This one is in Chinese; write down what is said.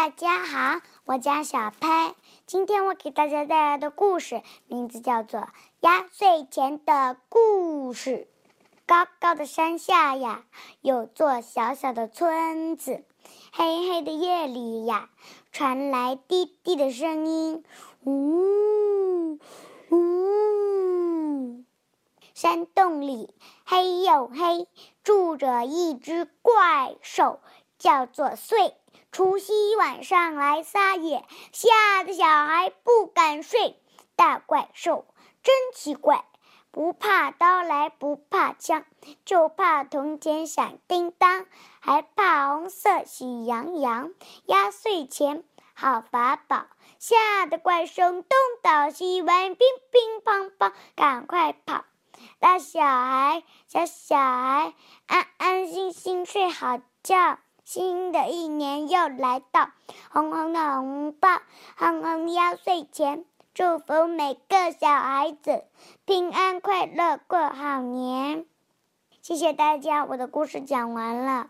大家好，我叫小佩。今天我给大家带来的故事名字叫做《压岁钱的故事》。高高的山下呀，有座小小的村子。黑黑的夜里呀，传来滴滴的声音，呜呜。山洞里黑又黑，住着一只怪兽，叫做岁。除夕晚上来撒野，吓得小孩不敢睡。大怪兽真奇怪，不怕刀来不怕枪，就怕铜钱响叮当，还怕红色喜洋洋。压岁钱好法宝，吓得怪兽东倒西歪，乒乒乓乓，赶快跑。大小孩，小小孩，安安心心睡好觉。新的一年又来到，红红的红包，红红压岁钱，祝福每个小孩子平安快乐过好年。谢谢大家，我的故事讲完了。